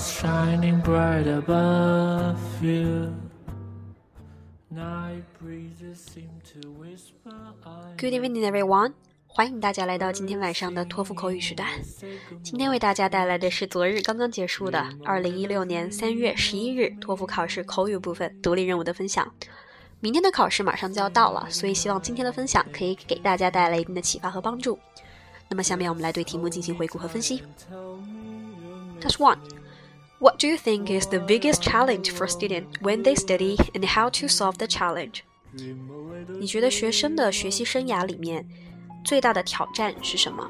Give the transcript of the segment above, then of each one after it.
shining bright above you. Night breezes seem to whisper. Good evening, everyone. 欢迎大家来到今天晚上的托福口语时段。今天为大家带来的是昨日刚刚结束的2016年3月11日托福考试口语部分独立任务的分享。明天的考试马上就要到了，所以希望今天的分享可以给大家带来一定的启发和帮助。那么下面我们来对题目进行回顾和分析。Task one. What do you think is the biggest challenge for students when they study and how to solve the challenge? 你觉得学生的学习生涯里面最大的挑战是什么？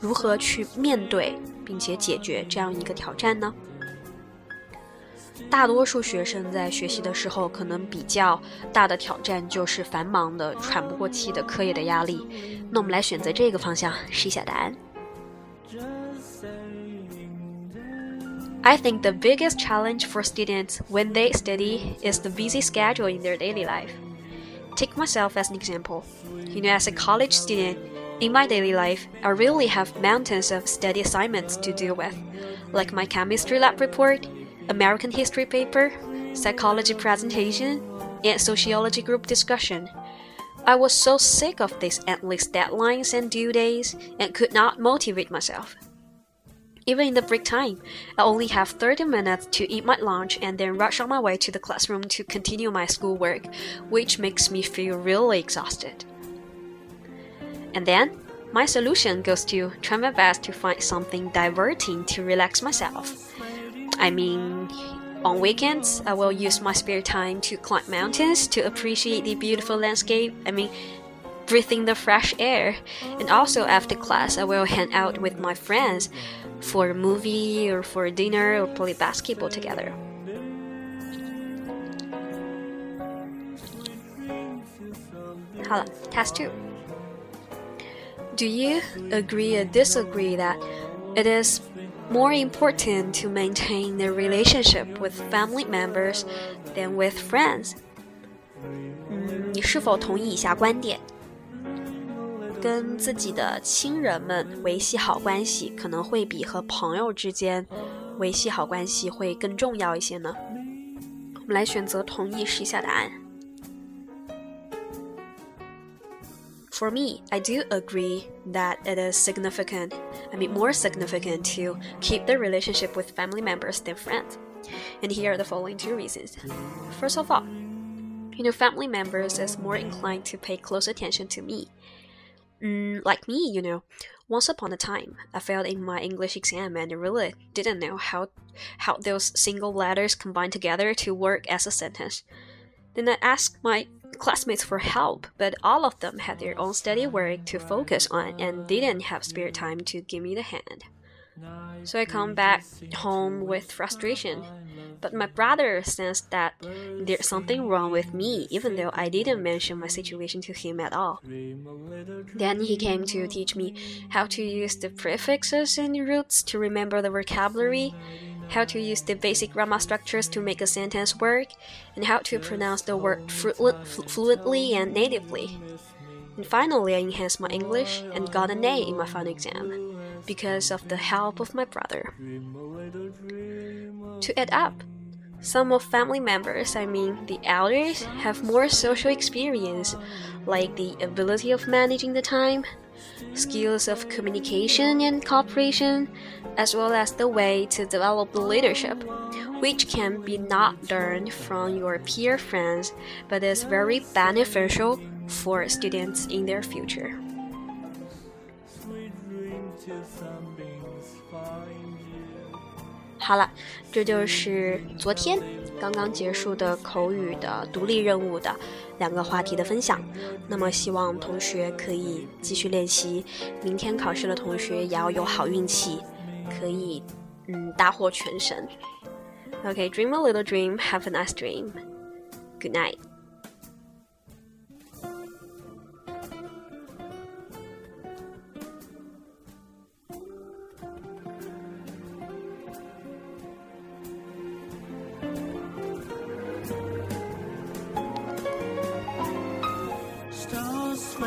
如何去面对并且解决这样一个挑战呢？大多数学生在学习的时候，可能比较大的挑战就是繁忙的、喘不过气的课业的压力。那我们来选择这个方向试一下答案。I think the biggest challenge for students when they study is the busy schedule in their daily life. Take myself as an example. You know, as a college student, in my daily life, I really have mountains of study assignments to deal with, like my chemistry lab report, American history paper, psychology presentation, and sociology group discussion. I was so sick of these endless deadlines and due days and could not motivate myself. Even in the break time, I only have 30 minutes to eat my lunch and then rush on my way to the classroom to continue my schoolwork, which makes me feel really exhausted. And then, my solution goes to try my best to find something diverting to relax myself. I mean, on weekends, I will use my spare time to climb mountains to appreciate the beautiful landscape. I mean, breathing the fresh air. And also after class, I will hang out with my friends for a movie or for a dinner or play basketball together. 好了，Task Two. Do you agree or disagree that it is more important to maintain the relationship with family members than with friends? 嗯，你是否同意以下观点？ 跟自己的亲人们维系好关系，可能会比和朋友之间维系好关系会更重要一些呢？我们来选择同意试一下答案。For me, I do agree that it is significant, I mean more significant to keep the relationship with family members than friends. And here are the following two reasons. First of all, you know, family members is more inclined to pay close attention to me. Mm, like me, you know, once upon a time, I failed in my English exam and really didn't know how how those single letters combined together to work as a sentence. Then I asked my classmates for help, but all of them had their own study work to focus on and didn't have spare time to give me the hand. So I come back home with frustration. But my brother sensed that there's something wrong with me, even though I didn't mention my situation to him at all. Then he came to teach me how to use the prefixes and roots to remember the vocabulary, how to use the basic grammar structures to make a sentence work, and how to pronounce the word fluently and natively. And finally, I enhanced my English and got an A in my final exam because of the help of my brother. To add up, some of family members, I mean the elders, have more social experience, like the ability of managing the time, skills of communication and cooperation, as well as the way to develop the leadership, which can be not learned from your peer friends, but is very beneficial for students in their future. 好了，这就是昨天刚刚结束的口语的独立任务的两个话题的分享。那么，希望同学可以继续练习，明天考试的同学也要有好运气，可以嗯大获全胜。OK，dream、a little dream, have a nice dream. Good night.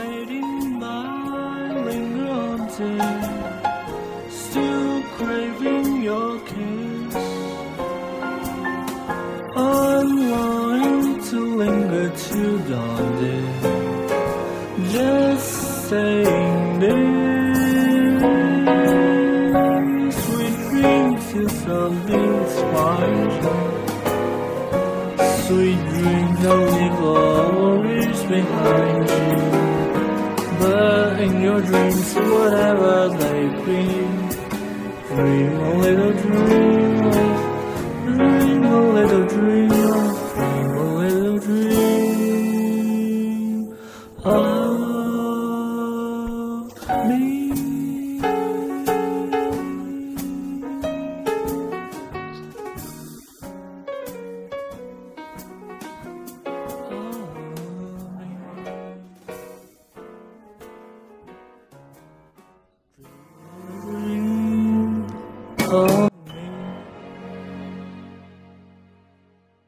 riding miling haunted, still craving your kiss. I'm longing to linger till dawn, dear. Just saying this, sweet dreams till something special. sweet dreams, only glories behind you. In your dreams, whatever they be, dream a little dream dream a little dream dream a little dream of me. Oh.